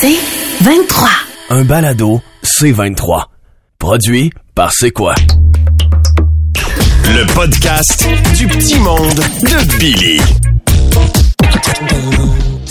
C'est 23. Un balado C23. Produit par C'est quoi? Le podcast du petit monde de Billy.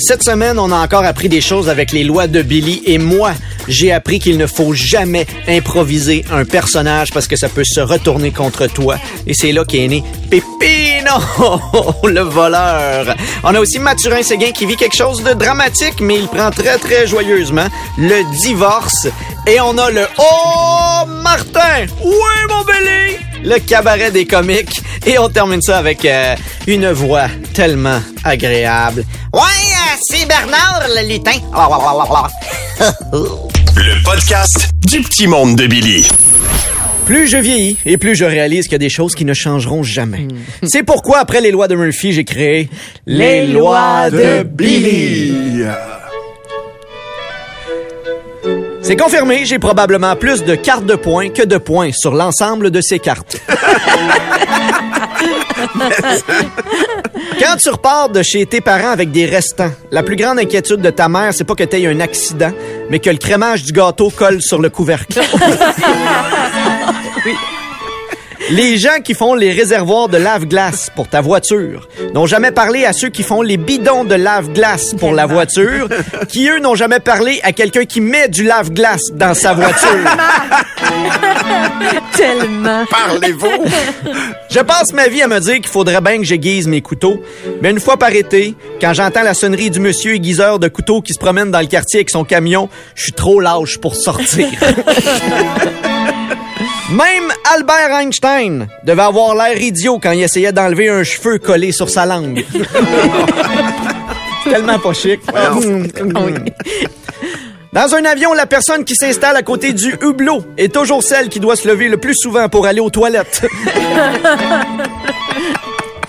Cette semaine, on a encore appris des choses avec les lois de Billy et moi, j'ai appris qu'il ne faut jamais improviser un personnage parce que ça peut se retourner contre toi. Et c'est là qu'est né Pépino, le voleur. On a aussi Mathurin Séguin qui vit quelque chose de dramatique, mais il prend très très joyeusement le divorce. Et on a le Oh Martin! Oui, mon Billy! Le cabaret des comiques. Et on termine ça avec euh, une voix tellement agréable. Ouais, c'est Bernard le lutin. Le podcast du petit monde de Billy. Plus je vieillis et plus je réalise qu'il y a des choses qui ne changeront jamais. C'est pourquoi, après les lois de Murphy, j'ai créé les lois de Billy. C'est confirmé, j'ai probablement plus de cartes de points que de points sur l'ensemble de ces cartes. Quand tu repars de chez tes parents avec des restants, la plus grande inquiétude de ta mère, c'est pas que tu aies un accident, mais que le crémage du gâteau colle sur le couvercle. Les gens qui font les réservoirs de lave-glace pour ta voiture n'ont jamais parlé à ceux qui font les bidons de lave-glace pour la voiture, qui eux n'ont jamais parlé à quelqu'un qui met du lave-glace dans sa voiture. Tellement. Parlez-vous? Je passe ma vie à me dire qu'il faudrait bien que j'aiguise mes couteaux, mais une fois par été, quand j'entends la sonnerie du monsieur aiguiseur de couteaux qui se promène dans le quartier avec son camion, je suis trop lâche pour sortir. Même Albert Einstein devait avoir l'air idiot quand il essayait d'enlever un cheveu collé sur sa langue. Tellement pas chic. Dans un avion, la personne qui s'installe à côté du hublot est toujours celle qui doit se lever le plus souvent pour aller aux toilettes.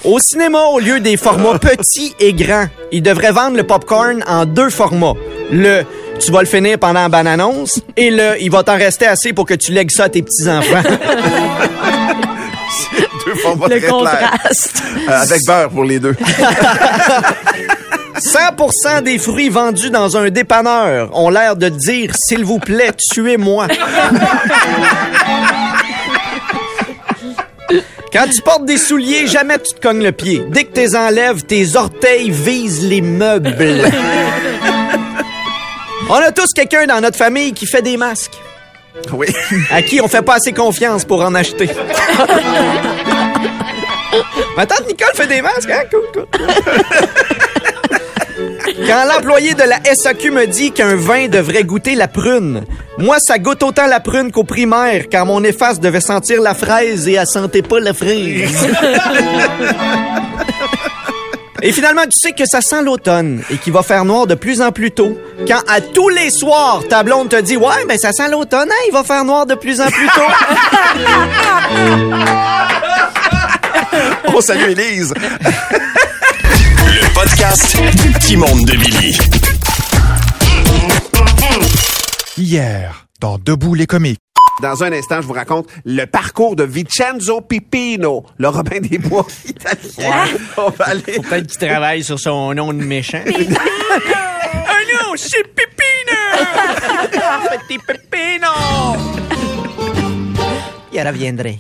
Au cinéma, au lieu des formats petits et grands, ils devraient vendre le popcorn en deux formats. Le tu vas le finir pendant la bande-annonce et le il va t'en rester assez pour que tu lègues ça à tes petits-enfants. Deux formats Le très clairs. contraste. Euh, avec beurre pour les deux. 100% des fruits vendus dans un dépanneur ont l'air de dire s'il vous plaît, tuez-moi. Quand tu portes des souliers, jamais tu te cognes le pied. Dès que tu les enlèves, tes orteils visent les meubles. On a tous quelqu'un dans notre famille qui fait des masques, Oui. à qui on fait pas assez confiance pour en acheter. Ma tante Nicole fait des masques, hein? Cool, cool. Quand l'employé de la SAQ me dit qu'un vin devrait goûter la prune, moi, ça goûte autant la prune qu'au primaire, quand mon efface devait sentir la fraise et elle sentait pas la fraise. Et finalement, tu sais que ça sent l'automne et qu'il va faire noir de plus en plus tôt. Quand à tous les soirs, ta blonde te dit Ouais, mais ça sent l'automne, hein, il va faire noir de plus en plus tôt. On salue Élise. Le podcast du petit monde de Billy. Hier, dans Debout les comiques. Dans un instant, je vous raconte le parcours de Vincenzo Pipino, le Robin des Bois italien. On va aller... Peut-être qu'il travaille sur son nom de méchant. ah non, c'est Pépino! Petit Pépino! Il reviendrait.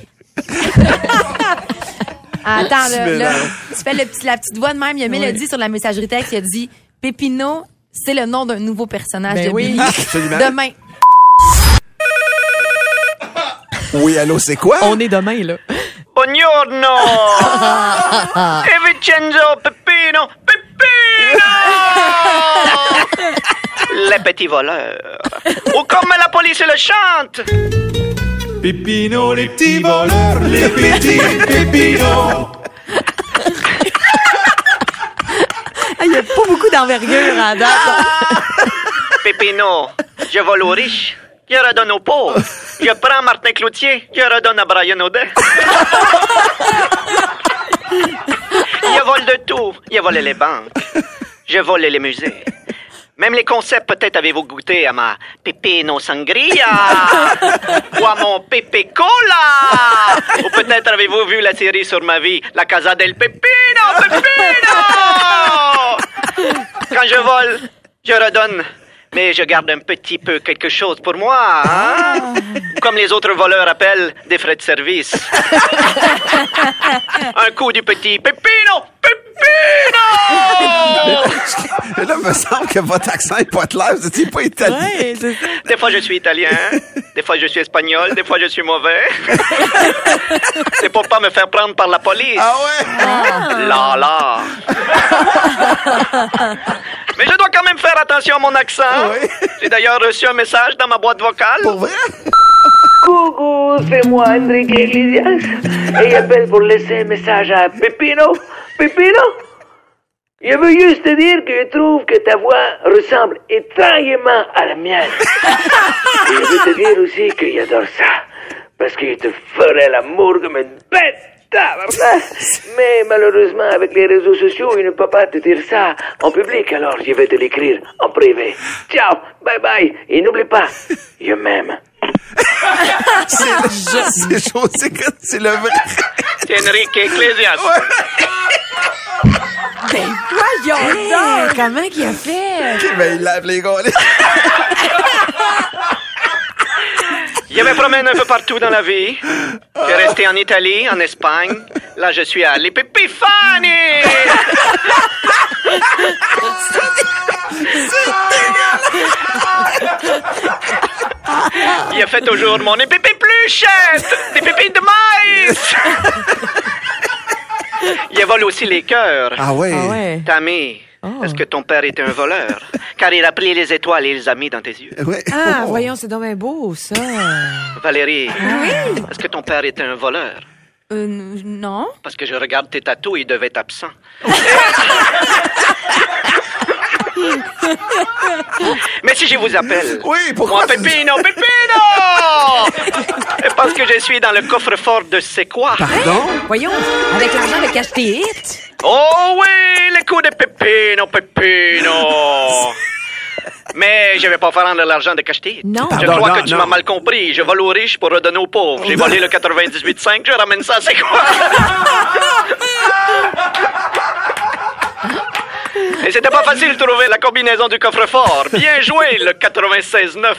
Attends, là, Tu là, mélanges. tu fais le petit, la petite voix de même. Il y a Mélodie sur la messagerie texte qui a dit Pépino, c'est le nom d'un nouveau personnage Ben de oui. Billy. Absolument. Demain. Oui, allô, c'est quoi? On est demain, là. Buongiorno! E Vincenzo Peppino! Peppino! Le petit voleur. Ou comme la police le chante! Pépino, les petits voleurs, les petits Pépino. Il n'y a pas beaucoup d'envergure à date. Peppino, je vole aux riches. Je redonne aux pauvres. Je prends Martin Cloutier. Je redonne à Brian Audet. Je vole de tout. Je vole les banques. Je vole les musées. Même les concepts, peut-être avez-vous goûté à ma Pepino Sangria? Ou à mon Pepe Cola? Ou peut-être avez-vous vu la série sur ma vie, La Casa del Pepino, Pepino Quand je vole, je redonne Mais je garde un petit peu quelque chose pour moi, hein? Comme les autres voleurs appellent des frais de service. un coup du petit Pepino! Mais là, il me semble que votre accent est pas clair. Vous étiez pas italien. Ouais. Des fois, je suis italien. Des fois, je suis espagnol. Des fois, je suis mauvais. C'est pour pas me faire prendre par la police. Ah ouais? Là, là. Mais je dois quand même faire attention à mon accent. Oui. J'ai d'ailleurs reçu un message dans ma boîte vocale. Pour vrai? Coucou, c'est moi Enrique Iglesias et j'appelle pour laisser un message à Pepino. Pepino, je veux juste te dire que je trouve que ta voix ressemble étrangement à la mienne. Et je veux te dire aussi que j'adore ça, parce que je te ferai l'amour comme une bête. Mais malheureusement, avec les réseaux sociaux, il ne peut pas te dire ça en public, alors je vais te l'écrire en privé. Ciao, bye bye, et n'oublie pas, je m'aime. C'est chaud, c'est c'est le vrai. C'est Enrique Iglesias. Voyons donc! Comment qu'il a fait? Ben, il lave les gars. Je me promène un peu partout dans la vie. J'ai resté en Italie, en Espagne. Là, je suis à l'Epipifani. Il a fait toujours mon épipépluchette, des pépites de maïs. Il vole aussi les cœurs. Ah ouais. Ah ouais. Tammy, est-ce que ton père était un voleur? Car il a pris les étoiles et les a mis dans tes yeux. Ouais. Ah, voyons, c'est bien beau, ça. Valérie, est-ce que ton père était un voleur? Euh, non? Parce que je regarde tes tatous, il devait être absent. Mais si je vous appelle. Oui, pourquoi Moi, Pépino, Pépino! Parce que je suis dans le coffre-fort de C'est quoi? Pardon? Voyons, avec l'argent de cache hits. Oh oui, les coups de Pépino, Pépino! Mais je vais pas faire de l'argent de cacheter. Non. Je Pardon, crois non, que tu non. m'as mal compris. Je vole aux riches pour redonner aux pauvres. J'ai volé le 98.5, je ramène ça, c'est quoi? Et c'était pas facile de trouver la combinaison du coffre-fort. Bien joué, le 96.9.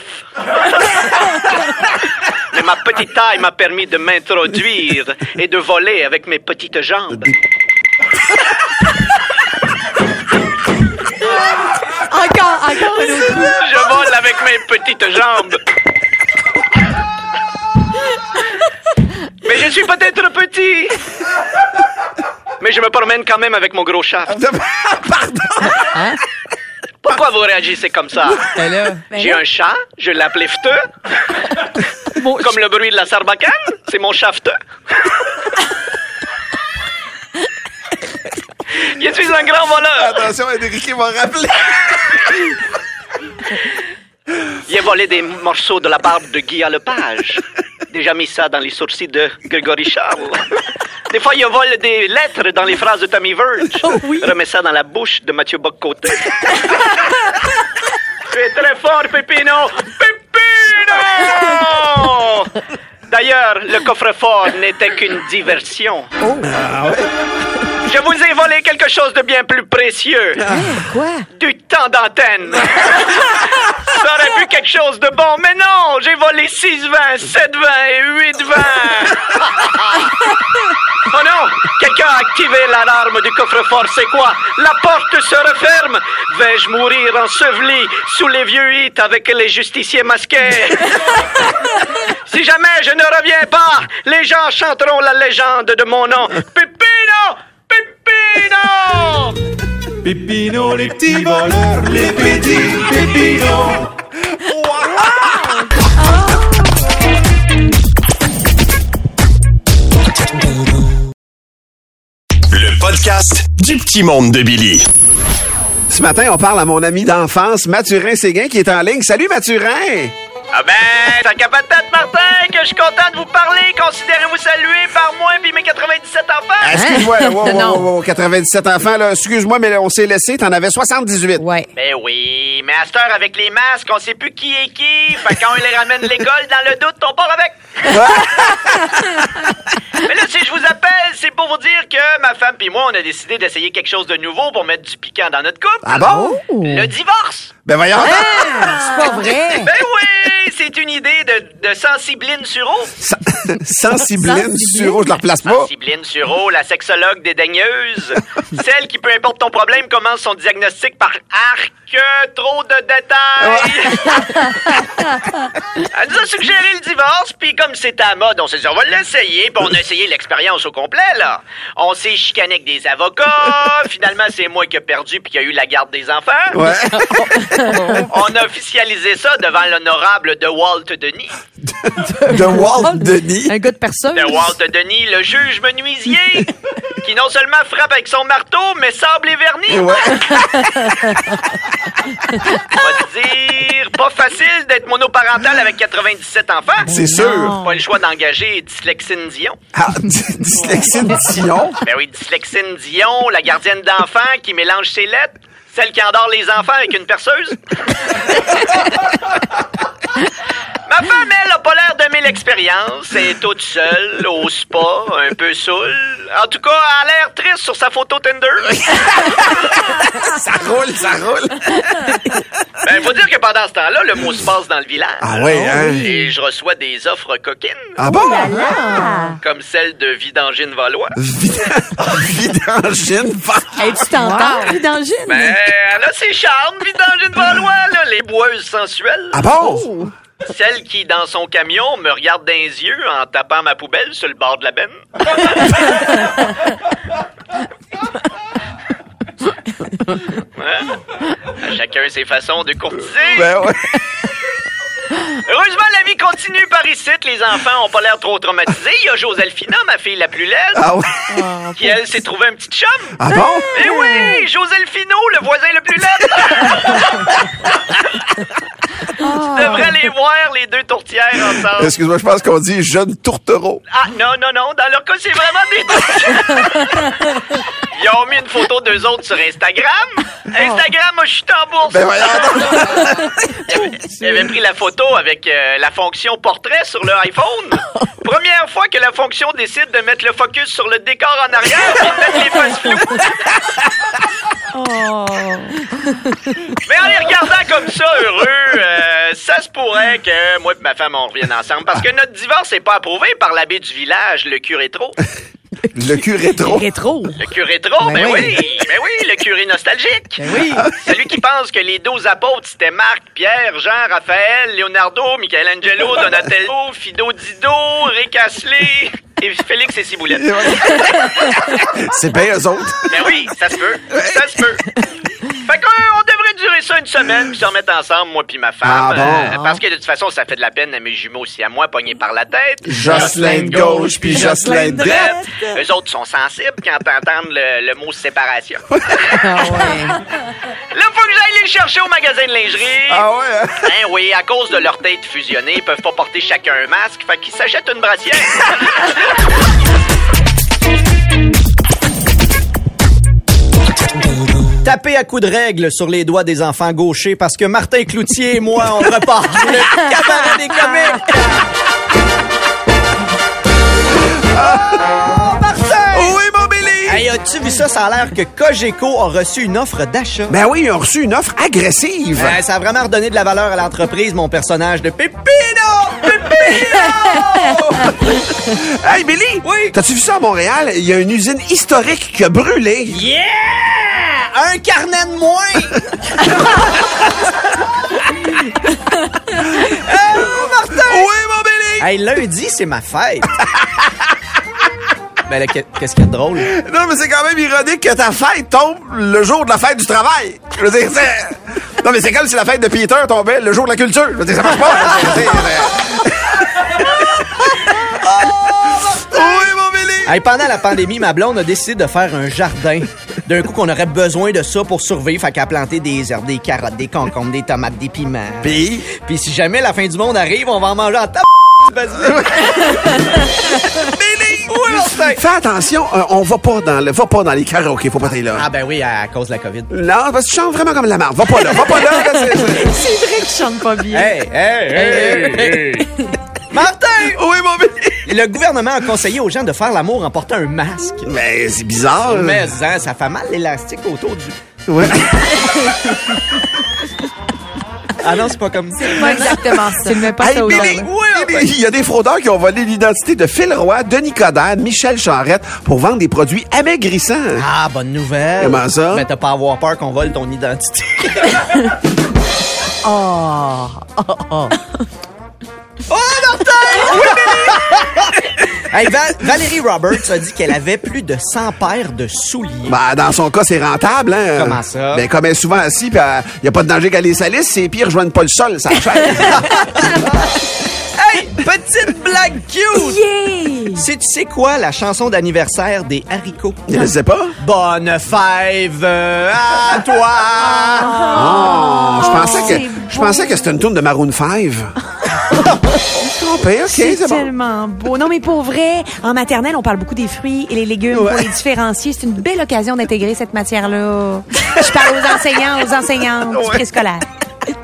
Mais ma petite taille m'a permis de m'introduire et de voler avec mes petites jambes. Encore, encore. Je vole avec mes petites jambes. Mais je suis peut-être petit. Mais je me promène quand même avec mon gros shaft. Pardon. Pourquoi vous réagissez comme ça? Ben là. J'ai un chat, je l'appelle Fteux. Comme le bruit de la sarbacane, c'est mon shaft. Je suis un grand voleur. Attention, Enrique va rappeler. J'ai volé des morceaux de la barbe de Guy Lepage. Déjà mis ça dans les sourcils de Grégory Charles. Des fois, il vole des lettres dans les phrases de Tommy Verge. Remets ça dans la bouche de Mathieu Boccoté. tu es très fort, Pépino! Pépino! D'ailleurs, le coffre-fort n'était qu'une diversion. Je vous ai volé quelque chose de bien plus précieux. Quoi? Du temps d'antenne. Ça aurait pu quelque chose de bon, mais non, j'ai volé 6 vins, 7 vins et 8 vins. oh non, quelqu'un a activé l'alarme du coffre-fort, c'est quoi? La porte se referme. Vais-je mourir enseveli sous les vieux hits avec les justiciers masqués? si jamais je ne reviens pas, les gens chanteront la légende de mon nom. Pépino! Pépino! Pépino, les petits voleurs, les petits pépinos. Le podcast du petit monde de Billy. Ce matin, on parle à mon ami d'enfance, Mathurin Séguin, qui est en ligne. Salut, Mathurin! Ah ben, ça capotate, Martin, que je suis content de vous parler. Considérez-vous salué par moi et mes 97 enfants. Ah, Excuse-moi, là, wow, wow, Non. wow, wow, 97 enfants, là. Excuse-moi, mais là, on s'est laissé. T'en avais 78. Ouais. Ben oui, mais à cette heure, avec les masques, on sait plus qui est qui. Fait quand on les ramène de l'école, dans le doute, on part avec. mais là, si je vous appelle, c'est pour vous dire que ma femme puis moi, on a décidé d'essayer quelque chose de nouveau pour mettre du piquant dans notre couple. Ah bon? Le divorce. Ben voyons. Ah! C'est pas vrai. Ben oui, c'est une idée de, de Sensibline Suro. Sensibline Suro, je la replace pas. Sensibline Suro, la sexologue dédaigneuse. Celle qui, peu importe ton problème, commence son diagnostic par arc, trop de détails. Elle nous a suggéré le divorce, puis comme c'était à mode, on s'est dit, on va l'essayer, puis on a essayé l'expérience au complet, là. On s'est chicané avec des avocats, finalement, c'est moi qui ai perdu, puis qui a eu la garde des enfants. Ouais. On a officialisé ça devant l'honorable de Walt Denis. De Walt Denis. Un gars de personne. De Walt Denis, le juge menuisier, qui non seulement frappe avec son marteau, mais sable et vernis. Ouais. On va te dire, pas facile d'être monoparental avec 97 enfants. C'est sûr. Pas le choix d'engager Dyslexine Dion. Ah, Dyslexine Dion? Ben oui, Dyslexine Dion, la gardienne d'enfants qui mélange ses lettres. Celle qui endort les enfants avec une perceuse. Ma femme, elle, a pas l'air d'aimer l'expérience. Elle est toute seule, au spa, un peu saoule. En tout cas, elle a l'air triste sur sa photo Tinder. Ça roule, ça roule. Ben, faut dire que pendant ce temps-là, le mot se passe dans le village. Ah ouais, hein? Et je reçois des offres coquines. Ah bon? Comme celle de Vidangine Valois. Vidangine. Hey, tu t'entends, Vidangine? Ben, elle a ses charmes, Vidangine Valois, là, les boeuses sensuelles. Ah bon? Celle qui, dans son camion, me regarde dans les yeux en tapant ma poubelle sur le bord de la benne. Ouais. À chacun ses façons de courtiser. Ben ouais. Heureusement, la vie continue par ici. Les enfants ont pas l'air trop traumatisés. Il y a Joselphina, ma fille la plus laide, Ah ouais. qui, elle, s'est trouvée un petit chum. Ah bon? Eh oui, Joselphino, le voisin le plus laid. Tu devrais les voir, les deux tourtières ensemble. Excuse-moi, je pense qu'on dit jeune tourtereau. Ah, non, non, non. Dans leur cas, c'est vraiment des tourtières. Ils ont mis une photo d'eux autres sur Instagram. Instagram, moi, je suis en bourse. Ben voyons. Pris la photo avec euh, la fonction portrait sur le iPhone. Première fois que la fonction décide de mettre le focus sur le décor en arrière et de mettre les faces floues. Mais en les regardant comme ça, heureux, euh, ça se pourrait que moi et ma femme, on revienne ensemble. Parce que notre divorce n'est pas approuvé par l'abbé du village, le curé trop. Le cul rétro. Rétro. Le curé trop, ben, Ben oui. oui. ben oui, le curé nostalgique. Ben oui. Celui qui pense que les douze apôtres, c'était Marc, Pierre, Jean, Raphaël, Leonardo, Michelangelo, Donatello, Fido Dido, Rick Astley et Félix et Ciboulette. C'est bien eux autres. Ben oui, ça se peut. Ça se peut. Fait qu'on durer ça une semaine puis se remettre ensemble, moi puis ma femme. Ah bon? Euh, parce que de toute façon, ça fait de la peine à mes jumeaux aussi à moi, pognés par la tête. Jocelyn de gauche puis Jocelyn de droite. Eux autres sont sensibles quand entendent le, le mot séparation. Ah ouais. Là, faut que j'aille les chercher au magasin de lingerie. Ah ouais, hein? Hein, oui, à cause de leur tête fusionnée, ils peuvent pas porter chacun un masque, fait qu'ils s'achètent une brassière. Tapez à coups de règle sur les doigts des enfants gauchers parce que Martin Cloutier et moi, on repart le cabaret des comiques. Oh, Martin! Oui, mon Billy! Hey, as-tu vu ça? Ça a l'air que Cogeco a reçu une offre d'achat. Ben oui, ils ont reçu une offre agressive. Ça a vraiment redonné de la valeur à l'entreprise, mon personnage de Pépino! Pépino! Hey, Billy! Oui? T'as-tu vu ça à Montréal? Il y a une usine historique qui a brûlé. Yeah! Un carnet de moins! Oh, Martin! Oui, mon Billy! Hey, lundi, c'est ma fête. ben là, qu'est- qu'est-ce qu'il y a de drôle? Non, mais c'est quand même ironique que ta fête tombe le jour de la fête du travail. Je veux dire, c'est... Non, mais c'est comme si la fête de Peter tombait le jour de la culture. Je veux dire, ça marche pas. c'est- Oui, mon Billy! Hey, pendant la pandémie, ma blonde a décidé de faire un jardin. D'un coup, qu'on aurait besoin de ça pour survivre. Fait a planté des herbes, des carottes, des concombres, des tomates, des piments. Puis? Puis si jamais la fin du monde arrive, on va en manger en table. Fais attention, euh, on va pas dans le, va pas dans les karaokés, faut pas être là. Ah ben oui, à cause de la COVID. Non, parce que tu chantes vraiment comme la marde. Va pas là, va pas là. c'est- vrai que je chante pas bien. Hey, hey, hey, hey. Martin! Oui, mon Billy! Le gouvernement a conseillé aux gens de faire l'amour en portant un masque. Mais c'est bizarre. Mais hein, ça fait mal l'élastique autour du... Ouais. Ah non, c'est pas comme ça. Pas exactement ça. Tu ne mets pas Hey, ça au Billy, Billy, il y a des fraudeurs qui ont volé l'identité de Phil Roy, Denis Coderre, Michel Charrette pour vendre des produits amaigrissants. Ah, bonne nouvelle. Comment ça? Mais t'as pas à avoir peur qu'on vole ton identité. Oh. Hey, Val- Valérie Roberts a dit qu'elle avait plus de 100 paires de souliers. Ben, dans son cas, c'est rentable, hein? Comment ça? Ben, comme elle est souvent assis, puis il n'y a pas de danger qu'elle les salisse, ses pieds rejoignent pas le sol, ça achète. hey, petite blague cute! Yeah! C'est tu sais quoi la chanson d'anniversaire des haricots? Je sais pas. Bonne fève à toi! Oh, je pensais que, je pensais que c'était une tourne de Maroon 5. Ok, C'est bon. tellement beau. Non, mais pour vrai, en maternelle, on parle beaucoup des fruits et les légumes Ouais. pour les différencier. C'est une belle occasion d'intégrer cette matière-là. Je parle aux enseignants, aux enseignantes du Ouais. préscolaire.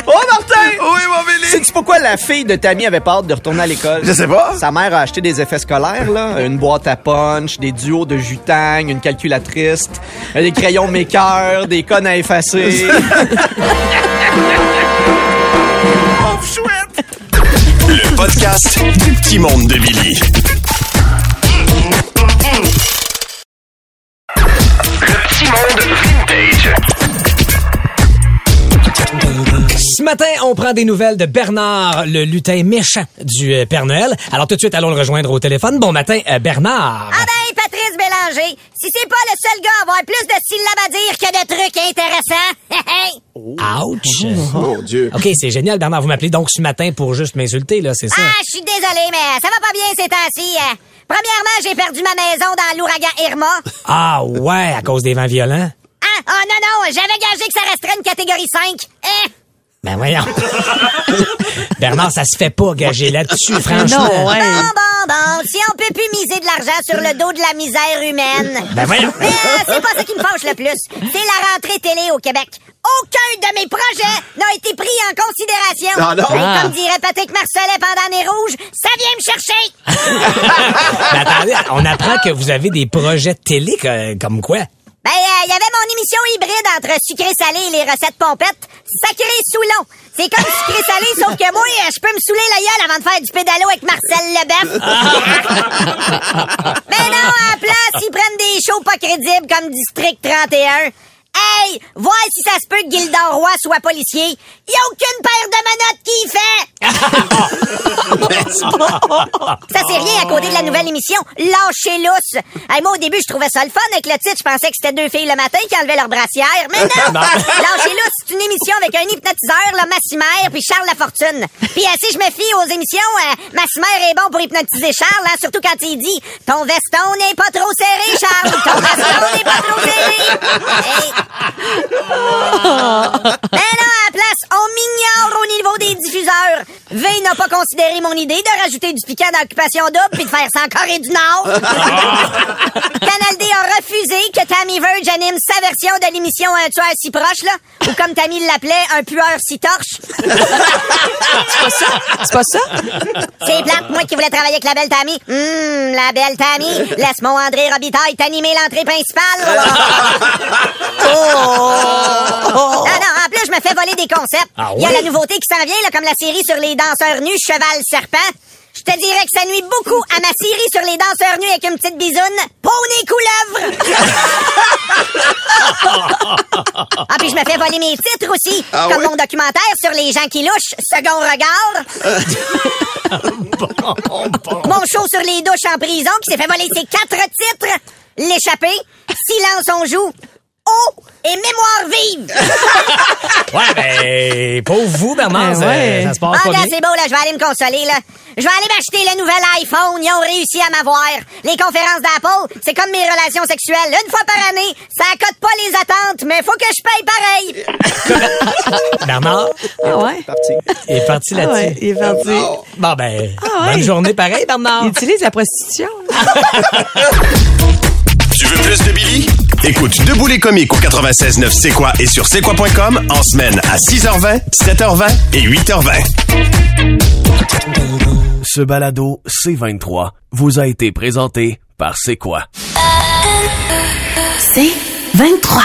Oh, Martin! Oui, mon Billy. Sais-tu pourquoi la fille de Tammy avait peur de retourner à l'école? Je sais pas. Sa mère a acheté des effets scolaires, là. Une boîte à punch, des duos de jutang, une calculatrice, des crayons mécœurs, des connes à effacer. podcast du petit monde de Billy. Le petit monde vintage. Ce matin, on prend des nouvelles de Bernard, le lutin méchant du euh, Père Noël. Alors tout de suite, allons le rejoindre au téléphone. Bon matin, euh, Bernard. Ah ben, Si c'est pas le seul gars à avoir plus de syllabes à dire que de trucs intéressants, hey, Ouch. Mon Dieu. OK, c'est génial, Bernard. Vous m'appelez donc ce matin pour juste m'insulter, là, c'est ça? Ah, je suis désolé, mais ça va pas bien ces temps-ci. euh. Premièrement, j'ai perdu ma maison dans l'ouragan Irma. Ah ouais, à cause des vents violents? Ah, oh non, non, j'avais gagé que ça resterait une catégorie 5. Hein? Ben voyons. Bernard, ça se fait pas gager là-dessus, franchement. Non, ouais. Bon, bon, bon, si on peut plus miser de l'argent sur le dos de la misère humaine. Ben voyons. Mais euh, c'est pas ça qui me fâche le plus. C'est la rentrée télé au Québec. Aucun de mes projets n'a été pris en considération. Ah non? Et Ah. comme dirait Patrick Marcellet pendant les rouges, ça vient me chercher. Ben attendez, on apprend que vous avez des projets de télé que- comme quoi? Ben, il y avait mon émission hybride entre sucré-salé et les recettes pompettes, sacré Soulon. C'est comme sucré-salé, sauf que moi, je peux me saouler la gueule avant de faire du pédalo avec Marcel Leboeuf. Mais non, à la place, ils prennent des shows pas crédibles comme District 31. Hey, voir si ça se peut que Gildor Roy soit policier. Y a aucune paire de menottes qui y fait. Ça c'est rien à côté de la nouvelle émission Lâchez lousse. Hey, moi au début je trouvais ça le fun avec le titre, je pensais que c'était deux filles le matin qui enlevaient leur brassière. Mais non! Lâchez lousse, c'est une émission avec un hypnotiseur, là, Massimer, puis Charles Lafortune. Puis euh, si je me fie aux émissions, euh, Massimer est bon pour hypnotiser Charles, hein, surtout quand il dit Ton veston n'est pas trop serré, Charles! Ton veston n'est pas trop serré! Hey. Mais non, on m'ignore au niveau des diffuseurs. V n'a pas considéré mon idée de rajouter du piquant dans l'occupation double puis de faire ça en Corée du Nord. Canal D a refusé que Tammy Verge anime sa version de l'émission Un tueur si proche, là. Ou comme Tammy l'appelait, un pueur si torche. C'est pas ça? C'est plate, moi qui voulais travailler avec la belle Tammy. Hum, la belle Tammy. Laisse mon André Robitaille t'animer l'entrée principale. Non, non, des concepts. Ah Il y a oui? la nouveauté qui s'en vient, là, comme la série sur les danseurs nus, cheval, serpent. Je te dirais que ça nuit beaucoup à ma série sur les danseurs nus avec une petite bisoune. Poney couleuvre! ah, puis je me fais voler mes titres aussi. Ah comme oui? mon documentaire sur les gens qui louchent, second regard. Mon show sur les douches en prison qui s'est fait voler ses quatre titres. L'échappé, Silence on joue, eau et mémoire vive. Ouais, ben, pauvre vous, Bernard, Ben ça- ouais. ça, se passe Ah, pas bien. c'est beau, là, je vais aller me consoler, là. Je vais aller m'acheter le nouvel iPhone. Ils ont réussi à m'avoir. Les conférences d'Apple, c'est comme mes relations sexuelles. Une fois par année, ça accote pas les attentes, mais faut que je paye pareil. Bernard? Ah ouais? Parti. est parti Ah là-dessus. ouais, il est parti. Bon, ben, Ah ouais. bonne journée pareil, Bernard. Il utilise la prostitution. Tu veux plus de Billy? Écoute Debout les comiques au 96.9 C'est quoi et sur c'est quoi.com en semaine à 6h20, 7h20 et 8h20. Ce balado C23 vous a été présenté par C'est quoi? C'est 23.